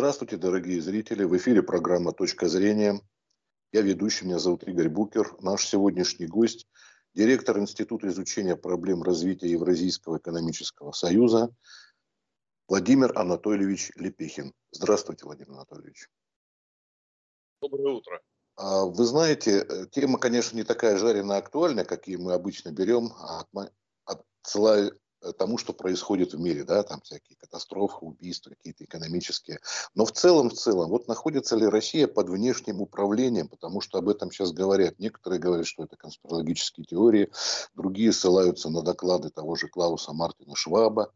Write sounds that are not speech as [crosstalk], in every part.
Здравствуйте, дорогие зрители. В эфире программа «Точка зрения». Я ведущий, меня зовут Игорь Букер. Наш сегодняшний гость – директор Института изучения проблем развития Евразийского экономического союза Владимир Анатольевич Лепехин. Здравствуйте, Владимир Анатольевич. Доброе утро. А, вы знаете, э, тема, конечно, не такая жареная актуальная, какие мы обычно берем, а тому, что происходит в мире, да, там всякие катастрофы, убийства, какие-то экономические. Но в целом, в целом, вот находится ли Россия под внешним управлением, потому что об этом сейчас говорят. Некоторые говорят, что это конспирологические теории, другие ссылаются на доклады того же Клауса Мартина Шваба,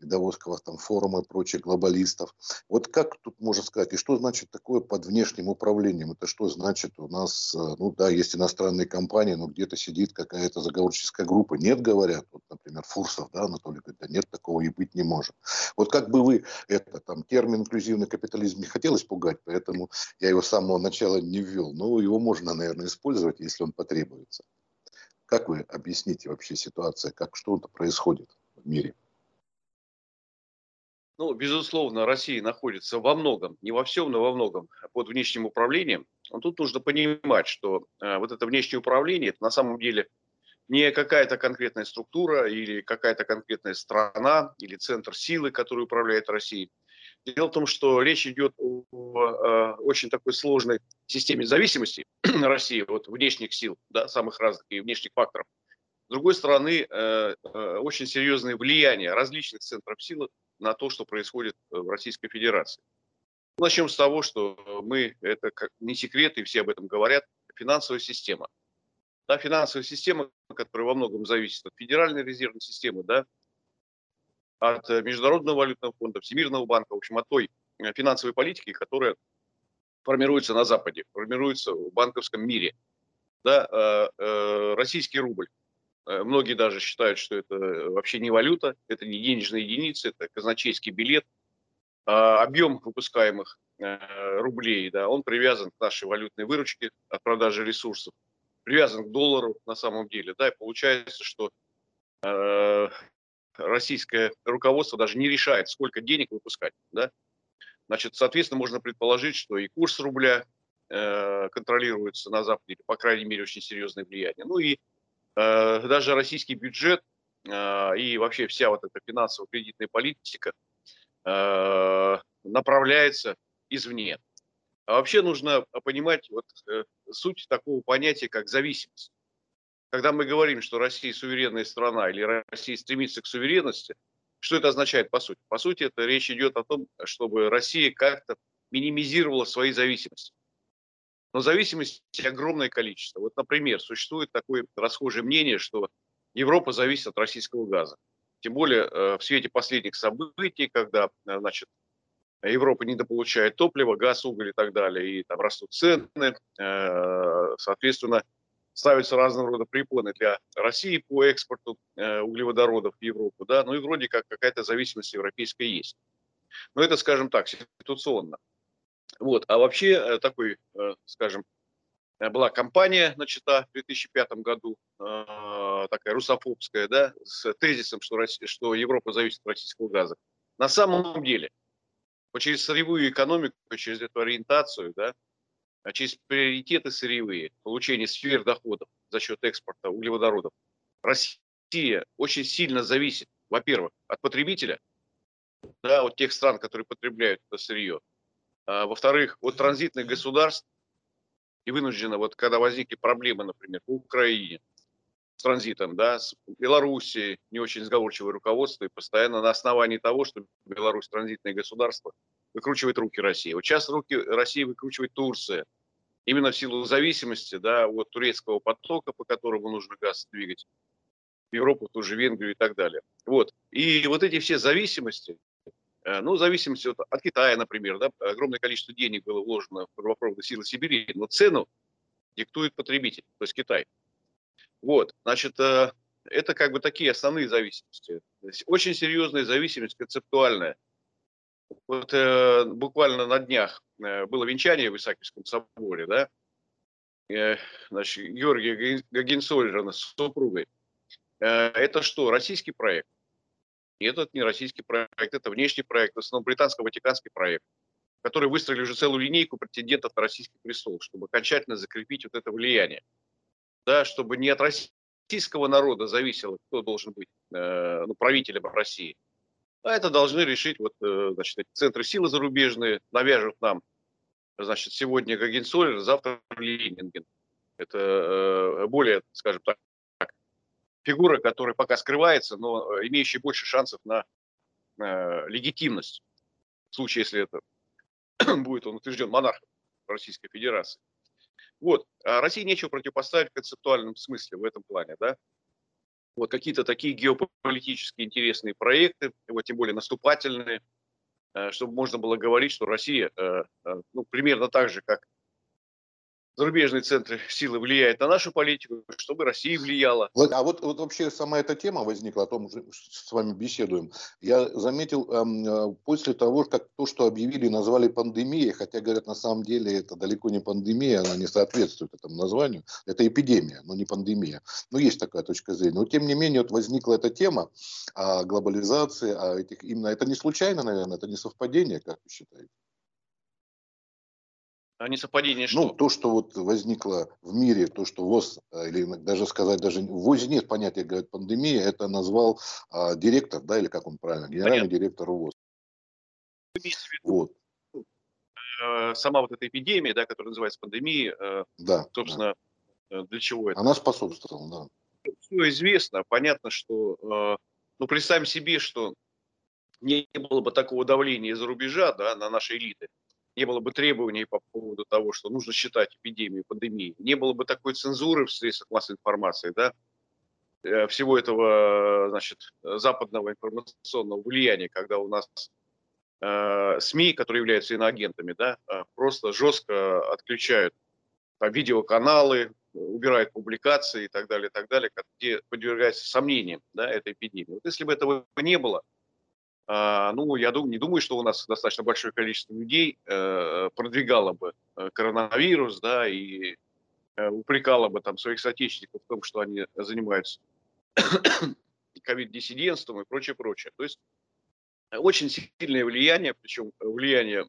Давосского там форума и прочих глобалистов. Вот как тут можно сказать, и что значит такое под внешним управлением? Это что значит у нас, э, ну да, есть иностранные компании, но где-то сидит какая-то заговорческая группа. Нет, говорят, вот, например, Фурсов, да, Анатолий говорит, да нет, такого и быть не может. Вот как бы вы, это там термин инклюзивный капитализм не хотелось пугать, поэтому я его с самого начала не ввел. Но его можно, наверное, использовать, если он потребуется. Как вы объясните вообще ситуацию, как что-то происходит в мире? Ну, безусловно, Россия находится во многом, не во всем, но во многом под внешним управлением. Но тут нужно понимать, что э, вот это внешнее управление, это на самом деле не какая-то конкретная структура или какая-то конкретная страна или центр силы, который управляет Россией. Дело в том, что речь идет о, о очень такой сложной системе зависимости [clears throat] России от внешних сил, да, самых разных и внешних факторов. С другой стороны, э, э, очень серьезное влияние различных центров силы на то, что происходит в Российской Федерации. Начнем с того, что мы, это как не секрет, и все об этом говорят, финансовая система – да, финансовая система, которая во многом зависит от Федеральной резервной системы, да, от э, Международного валютного фонда, Всемирного банка, в общем, от той э, финансовой политики, которая формируется на Западе, формируется в банковском мире. Да, э, российский рубль. Многие даже считают, что это вообще не валюта, это не денежная единица, это казначейский билет. А объем выпускаемых рублей, да, он привязан к нашей валютной выручке от продажи ресурсов привязан к доллару на самом деле, да, и получается, что э, российское руководство даже не решает, сколько денег выпускать, да. Значит, соответственно, можно предположить, что и курс рубля э, контролируется на Западе, или, по крайней мере, очень серьезное влияние. Ну и э, даже российский бюджет э, и вообще вся вот эта финансово-кредитная политика э, направляется извне. А вообще нужно понимать вот, э, суть такого понятия, как зависимость. Когда мы говорим, что Россия суверенная страна или Россия стремится к суверенности, что это означает по сути? По сути, это речь идет о том, чтобы Россия как-то минимизировала свои зависимости. Но зависимости огромное количество. Вот, например, существует такое расхожее мнение, что Европа зависит от российского газа. Тем более э, в свете последних событий, когда э, значит, Европа недополучает топливо, газ, уголь и так далее, и там растут цены, э, соответственно, ставятся разного рода препоны для России по экспорту э, углеводородов в Европу, да, ну и вроде как какая-то зависимость европейская есть. Но это, скажем так, ситуационно. Вот, а вообще э, такой, скажем, была компания начата в 2005 году, такая русофобская, да, с тезисом, что, Россия, что Европа зависит от российского газа. На самом деле – через сырьевую экономику, через эту ориентацию, да, а через приоритеты сырьевые, получение сфер доходов за счет экспорта углеводородов, Россия очень сильно зависит, во-первых, от потребителя, да, от тех стран, которые потребляют это сырье, а, во-вторых, от транзитных государств, и вынуждена, вот когда возникли проблемы, например, в Украине, с транзитом, да, с Белоруссией не очень сговорчивое руководство, и постоянно на основании того, что Беларусь транзитное государство, выкручивает руки России. Вот сейчас руки России выкручивает Турция, именно в силу зависимости да, от турецкого потока, по которому нужно газ двигать, в Европу, ту же Венгрию и так далее. Вот. И вот эти все зависимости, э, ну, зависимости от, от Китая, например, да, огромное количество денег было вложено в трубопроводные силы Сибири, но цену диктует потребитель, то есть Китай. Вот, значит, э, это как бы такие основные зависимости. Очень серьезная зависимость концептуальная. Вот э, буквально на днях э, было венчание в Исаакиевском соборе, да, э, значит, Георгия Гагенсольжена с супругой. Э, это что, российский проект? Нет, это не российский проект, это внешний проект, в основном британско-ватиканский проект. которые выстроили уже целую линейку претендентов на российский престол, чтобы окончательно закрепить вот это влияние. Да, чтобы не от российского народа зависело, кто должен быть э, ну, правителем России, а это должны решить вот, э, значит, эти центры силы зарубежные, навяжут нам, значит, сегодня Гагенцоллер, завтра Ленинген. Это э, более, скажем так, фигура, которая пока скрывается, но э, имеющая больше шансов на э, легитимность в случае, если это [clears throat] будет он утвержден монархом Российской Федерации. Вот. А России нечего противопоставить в концептуальном смысле в этом плане, да. Вот какие-то такие геополитические интересные проекты, вот тем более наступательные, э, чтобы можно было говорить, что Россия, э, э, ну, примерно так же, как зарубежные центры силы влияют на нашу политику, чтобы Россия влияла. А вот, вот вообще сама эта тема возникла, о том что с вами беседуем. Я заметил эм, после того, как то, что объявили, назвали пандемией, хотя, говорят, на самом деле это далеко не пандемия, она не соответствует этому названию. Это эпидемия, но не пандемия. Но есть такая точка зрения. Но тем не менее вот возникла эта тема о глобализации, о этих, именно это не случайно, наверное, это не совпадение, как вы считаете? А не совпадение что? Ну, то, что вот возникло в мире, то, что ВОЗ, э, или даже сказать, даже в ВОЗе нет понятия, говорят, пандемия, это назвал а, директор, да, или как он правильно, генеральный Понятно. директор ВОЗ. Вот. Э, сама вот эта эпидемия, да, которая называется пандемией, э, да, собственно, да. для чего это? Она способствовала, да. Все известно, понятно, что, ну, представим себе, что не было бы такого давления из-за рубежа, да, на наши элиты, не было бы требований по поводу того, что нужно считать эпидемию, пандемией, не было бы такой цензуры в средствах массовой информации, да, э, всего этого, значит, западного информационного влияния, когда у нас э, СМИ, которые являются иноагентами, да, э, просто жестко отключают там, видеоканалы, убирают публикации и так далее, и так далее, где подвергается сомнениям да, этой эпидемии. Вот если бы этого не было, а, ну, я думаю, не думаю, что у нас достаточно большое количество людей э, продвигало бы э, коронавирус, да, и э, упрекало бы там своих соотечественников в том, что они занимаются [coughs] ковид-диссидентством и прочее, прочее. То есть очень сильное влияние, причем влияние,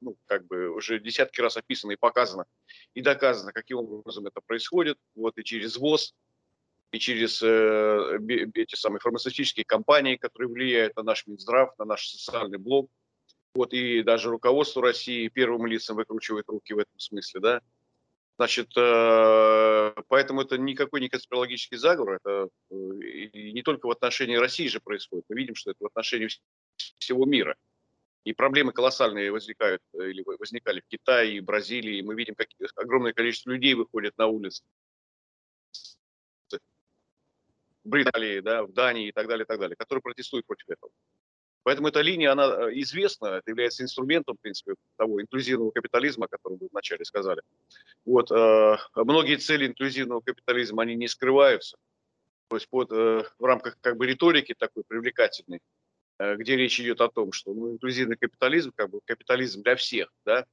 ну, как бы уже десятки раз описано и показано, и доказано, каким образом это происходит, вот и через ВОЗ, и через э, эти самые фармацевтические компании, которые влияют на наш Минздрав, на наш социальный блок. Вот, и даже руководство России первым лицам выкручивает руки в этом смысле, да. Значит, э, поэтому это никакой не конспирологический заговор, это э, и не только в отношении России же происходит. Мы видим, что это в отношении всего мира. И проблемы колоссальные возникают или возникали в Китае и Бразилии. Мы видим, как огромное количество людей выходит на улицы Британии, да, в Дании и так далее, и так далее, которые протестуют против этого. Поэтому эта линия, она э, известна, это является инструментом, в принципе, того инклюзивного капитализма, о котором вы вначале сказали. Вот, э, многие цели инклюзивного капитализма, они не скрываются. То есть под, э, в рамках как бы риторики такой привлекательной, э, где речь идет о том, что ну, инклюзивный капитализм, как бы капитализм для всех, да,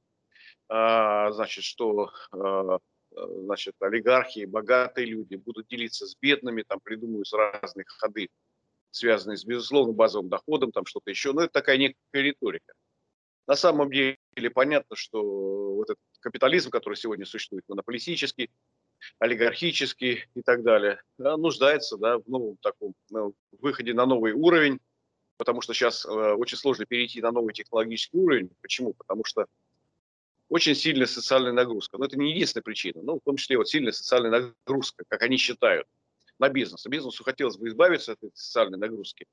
а, значит, что э, значит, олигархи, богатые люди будут делиться с бедными, там придумывают разные ходы, связанные с, безусловно, базовым доходом, там что-то еще. Но это такая некая риторика. На самом деле понятно, что вот этот капитализм, который сегодня существует, монополистический, олигархический и так далее, да, нуждается да, в новом таком ну, выходе на новый уровень, потому что сейчас э, очень сложно перейти на новый технологический уровень. Почему? Потому что очень сильная социальная нагрузка. Но это не единственная причина. Ну, в том числе вот сильная социальная нагрузка, как они считают, на бизнес. А бизнесу хотелось бы избавиться от этой социальной нагрузки,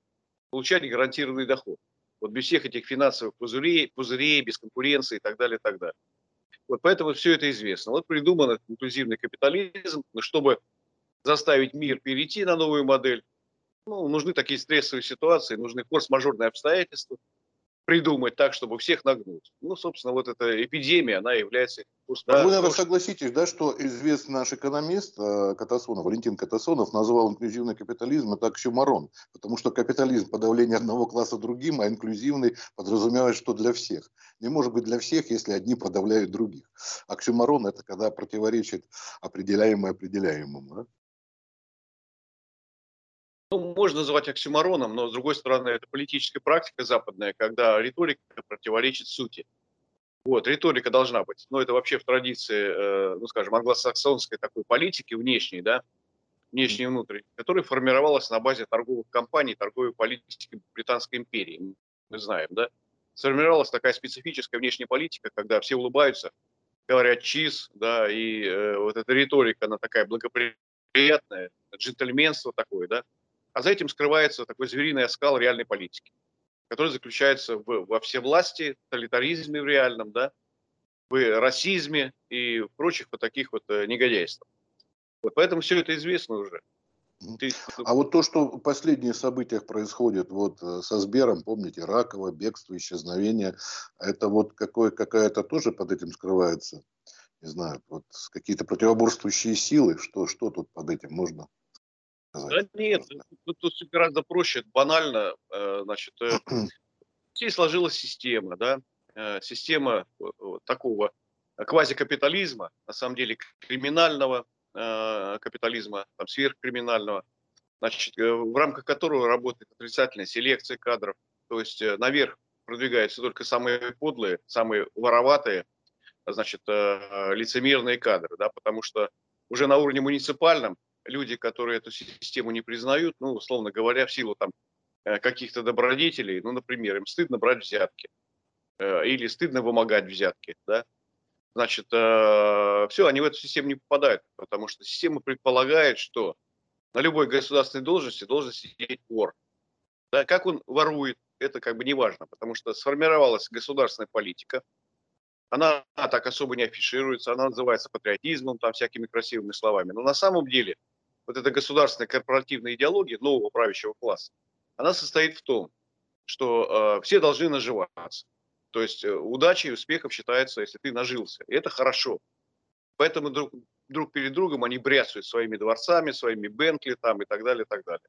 получать гарантированный доход. Вот без всех этих финансовых пузырей, пузырей, без конкуренции и так далее, и так далее. Вот поэтому все это известно. Вот придуман этот инклюзивный капитализм, но чтобы заставить мир перейти на новую модель, ну, нужны такие стрессовые ситуации, нужны форс-мажорные обстоятельства – придумать так, чтобы всех нагнуть. Ну, собственно, вот эта эпидемия, она является... Да, Вы, наверное, согласитесь, да, что известный наш экономист э, Катасонов, Валентин Катасонов, назвал инклюзивный капитализм это оксюмарон, потому что капитализм – подавление одного класса другим, а инклюзивный подразумевает, что для всех. Не может быть для всех, если одни подавляют других. Оксюмарон – это когда противоречит определяемое определяемому. Да? Ну, можно называть оксюмароном, но, с другой стороны, это политическая практика западная, когда риторика противоречит сути. Вот, риторика должна быть. Но это вообще в традиции, ну, скажем, англосаксонской такой политики внешней, да, внешней и внутренней, которая формировалась на базе торговых компаний, торговой политики Британской империи. Мы знаем, да? Сформировалась такая специфическая внешняя политика, когда все улыбаются, говорят чиз, да, и э, вот эта риторика, она такая благоприятная, джентльменство такое, да. А за этим скрывается такой звериный оскал реальной политики, который заключается в, во всевластии, тоталитаризме в реальном, да, в расизме и в прочих вот таких вот э, негодяйствах. Вот поэтому все это известно уже. Ты... А вот то, что в последних событиях происходит вот э, со Сбером, помните, Ракова, бегство, исчезновение, это вот какое, какая-то тоже под этим скрывается, не знаю, вот какие-то противоборствующие силы, что, что тут под этим можно сказать? Да нет, тут, тут все гораздо проще, банально, э, значит, э, [clears throat] здесь сложилась система, да, система такого квазикапитализма, на самом деле криминального, Э, капитализма, там, сверхкриминального, значит, э, в рамках которого работает отрицательная селекция кадров. То есть э, наверх продвигаются только самые подлые, самые вороватые, значит, лицемерные кадры, да, потому что уже на уровне муниципальном люди, которые эту систему не признают, ну, условно говоря, в силу там каких-то добродетелей, ну, например, им стыдно брать взятки или стыдно вымогать взятки, да, значит, э, все, они в эту систему не попадают, потому что система предполагает, что на любой государственной должности должен сидеть вор. Да, как он ворует, это как бы не важно, потому что сформировалась государственная политика, она так особо не афишируется, она называется патриотизмом, там всякими красивыми словами. Но на самом деле вот эта государственная корпоративная идеология нового правящего класса, она состоит в том, что э, все должны наживаться. То есть э, удачей и успехом считается, если ты нажился. И это хорошо. Поэтому друг, друг перед другом они бряцают своими дворцами, своими Бентли там и так далее, и так далее.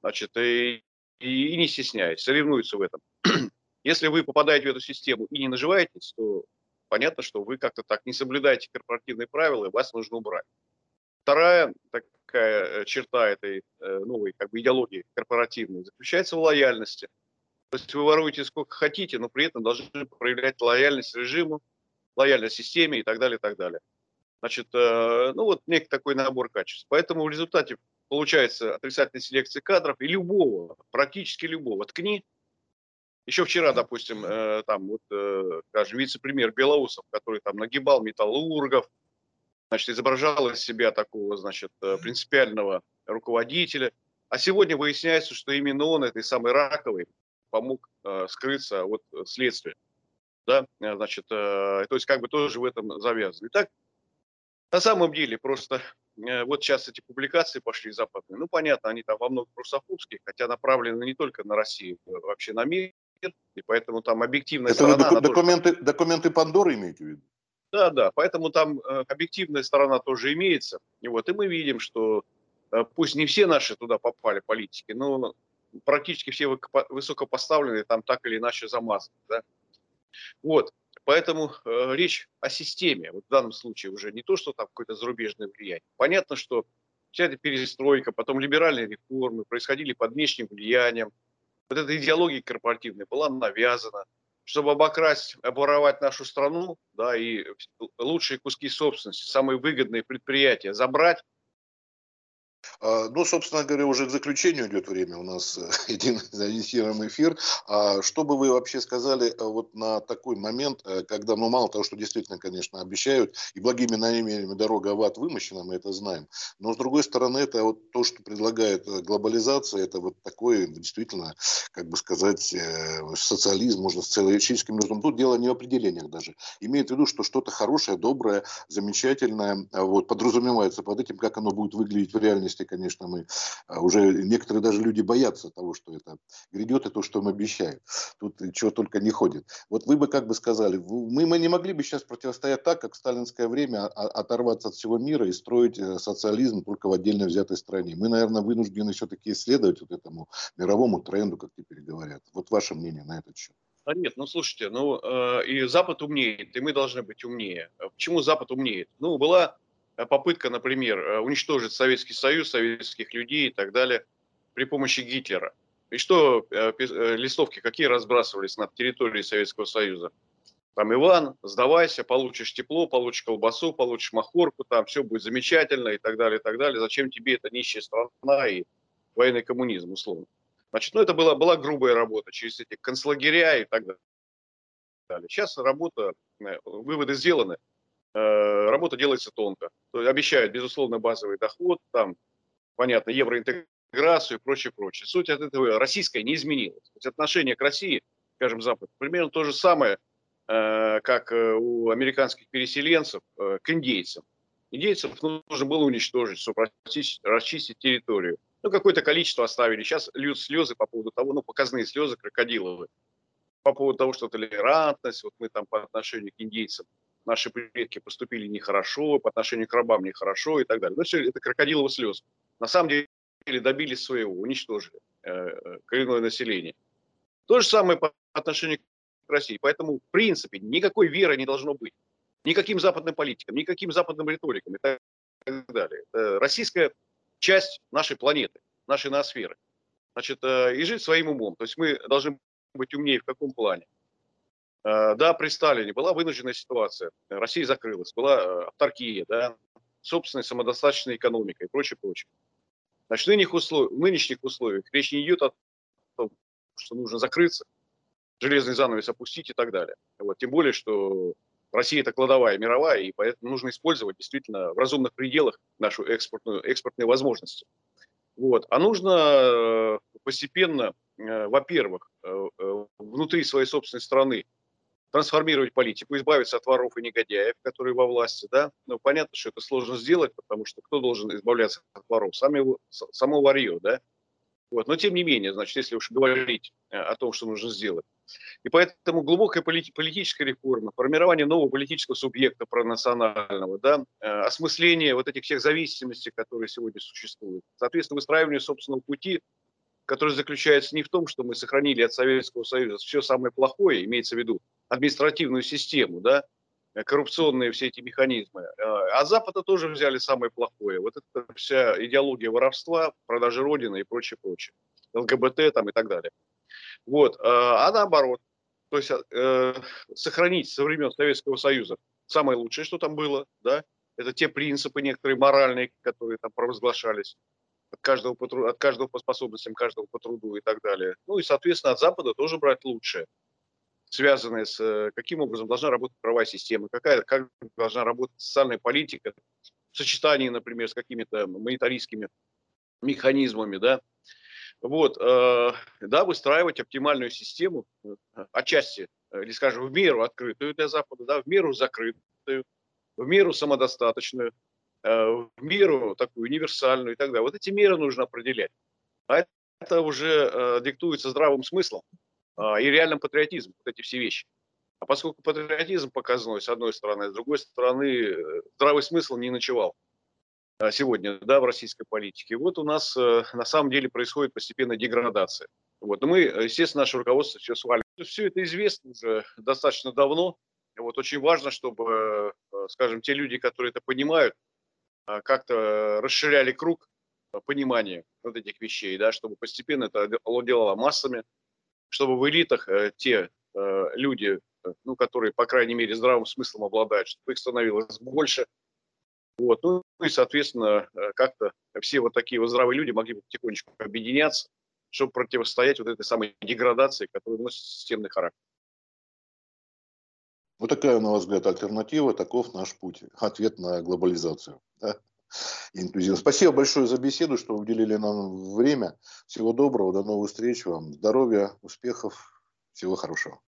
Значит, и, и, и не стесняясь, соревнуются в этом. [clears throat] Если вы попадаете в эту систему и не наживаетесь, то понятно, что вы как-то так не соблюдаете корпоративные правила, и вас нужно убрать. Вторая такая э, черта этой э, новой как бы, идеологии корпоративной заключается в лояльности. То есть вы воруете сколько хотите, но при этом должны проявлять лояльность режиму, лояльность системе и так далее, и так далее. Значит, э, ну вот некий такой набор качеств. Поэтому в результате получается отрицательная селекция кадров и любого, практически любого. Ткни. Еще вчера, допустим, там вот, скажем, вице-премьер Белоусов, который там нагибал металлургов, значит, изображал из себя такого, значит, принципиального руководителя. А сегодня выясняется, что именно он этой самой раковой помог э, скрыться от следствия. Да, э, значит, э, то есть как бы тоже в этом завязан. Итак, на самом деле просто э, вот сейчас эти публикации пошли западные. Ну, понятно, они там во многом русофобские, хотя направлены не только на Россию, а вообще на мир. И поэтому там объективная Это сторона... Это документы, тоже... документы Пандоры имеете в виду? Да, да, поэтому там э, объективная сторона тоже имеется. И вот, и мы видим, что э, пусть не все наши туда попали политики, но практически все высокопоставленные там так или иначе замазаны. Да? Вот. Поэтому э, речь о системе, вот в данном случае уже не то, что там какое-то зарубежное влияние. Понятно, что вся эта перестройка, потом либеральные реформы происходили под внешним влиянием. Вот эта идеология корпоративная была навязана, чтобы обокрасть, оборовать нашу страну, да, и лучшие куски собственности, самые выгодные предприятия забрать, ну, собственно говоря, уже к заключению идет время у нас э, [laughs] один зафиксированный эфир. А что бы вы вообще сказали э, вот на такой момент, э, когда, ну, мало того, что действительно, конечно, обещают, и благими намерениями дорога в ад вымощена, мы это знаем, но, с другой стороны, это вот то, что предлагает глобализация, это вот такое, действительно, как бы сказать, социализм, можно с целоячическим миром. Тут дело не в определениях даже. Имеет в виду, что что-то хорошее, доброе, замечательное, вот, подразумевается под этим, как оно будет выглядеть в реальности, конечно, мы а, уже некоторые даже люди боятся того, что это грядет и то, что им обещают. Тут чего только не ходит. Вот вы бы как бы сказали, мы, мы не могли бы сейчас противостоять так, как в сталинское время, а, оторваться от всего мира и строить э, социализм только в отдельно взятой стране. Мы, наверное, вынуждены все-таки исследовать вот этому мировому тренду, как теперь говорят. Вот ваше мнение на этот счет. Да нет, ну слушайте, ну э, и Запад умнеет, и мы должны быть умнее. Почему Запад умнеет? Ну, была попытка, например, э, уничтожить Советский Союз, советских людей и так далее при помощи Гитлера. И что э, листовки какие разбрасывались на территории Советского Союза? там, Иван, сдавайся, получишь тепло, получишь колбасу, получишь махорку, там все будет замечательно и так далее, и так далее. Зачем тебе эта нищая страна и военный коммунизм, условно. Значит, ну это была, была грубая работа через эти концлагеря и так далее. Сейчас работа, э, выводы сделаны, э, работа делается тонко. То есть обещают, безусловно, базовый доход, там, понятно, евроинтеграцию и прочее, прочее. Суть от этого российская не изменилась. То есть отношение к России, скажем, Запад, примерно то же самое, э, как у американских переселенцев к индейцам. Индейцев нужно было уничтожить, чтобы расчистить территорию. Ну, какое-то количество оставили. Сейчас льют слезы по поводу того, ну, показные слезы крокодиловые. По поводу того, что толерантность, вот мы там по отношению к индейцам, наши предки поступили нехорошо, по отношению к рабам нехорошо и так далее. Ну, это крокодиловые слезы. На самом деле добились своего, уничтожили э, э, коренное население. То же самое по отношению к России. Поэтому, в принципе, никакой веры не должно быть. Никаким западным политикам, никаким западным риторикам и так далее. Российская часть нашей планеты, нашей ноосферы. Значит, э, и жить своим умом. То есть мы должны быть умнее в каком плане? Э, да, при Сталине была вынужденная ситуация. Россия закрылась, была э, авторкия, да, собственная самодостаточная экономика и прочее, прочее. Значит, в нынешних, условиях, в нынешних условиях речь не идет о том, что нужно закрыться, железный занавес опустить и так далее. Вот. Тем более, что Россия это кладовая мировая, и поэтому нужно использовать действительно в разумных пределах нашу экспортную, экспортные возможности. Вот. А нужно э, постепенно, во-первых, внутри своей собственной страны трансформировать политику, избавиться от воров и негодяев, которые во власти. Да? Ну, понятно, что это сложно сделать, потому что кто должен избавляться от воров? Сами, само варье, да? Вот. Но тем не менее, значит, если уж говорить о том, что нужно сделать, и поэтому глубокая полит, политическая реформа, формирование нового политического субъекта пронационального, да, э, осмысление вот этих всех зависимостей, которые сегодня существуют, соответственно, выстраивание собственного пути, который заключается не в том, что мы сохранили от Советского Союза все самое плохое, имеется в виду административную систему, да, э, коррупционные все эти механизмы. Э, а Запада тоже взяли самое плохое. Вот это вся идеология воровства, продажи Родины и прочее, прочее. ЛГБТ там и так далее. Вот. А, а наоборот, то есть э, сохранить со времен Советского Союза самое лучшее, что там было, да, это те принципы некоторые моральные, которые там провозглашались от каждого, по, от каждого по способностям, каждого по труду и так далее. Ну и, соответственно, от Запада тоже брать лучшее, связанное с э, каким образом должна работать правовая система, какая, как должна работать социальная политика, в сочетании, например, с какими-то монетаристскими механизмами, да, вот, э, да, выстраивать оптимальную систему, э, отчасти, э, или, скажем, в меру открытую для Запада, да, в меру закрытую, в меру самодостаточную, в меру такую универсальную и так далее. Вот эти меры нужно определять. А это уже диктуется здравым смыслом и реальным патриотизмом, вот эти все вещи. А поскольку патриотизм показной, с одной стороны, с другой стороны, здравый смысл не ночевал. А, сегодня да, в российской политике. Вот у нас э, на самом деле происходит постепенная деградация. Вот. Но мы, естественно, наше руководство все свалим. Все это известно уже достаточно давно. Вот очень важно, чтобы, э, скажем, те люди, которые это понимают, а, как-то расширяли круг понимания вот этих вещей, да, чтобы постепенно это овладело массами, чтобы в элитах э, те люди, ну, которые, по крайней мере, здравым смыслом обладают, чтобы их становилось больше, вот. Ну и, соответственно, э, как-то все вот такие вот здравые люди могли бы потихонечку объединяться, чтобы противостоять вот этой самой деградации, которая носит системный характер. Вот такая, на ваш взгляд, альтернатива, таков наш путь, ответ на глобализацию. Да? Интузиазм. Спасибо большое за беседу, что уделили нам время. Всего доброго, до новых встреч вам. Здоровья, успехов, всего хорошего.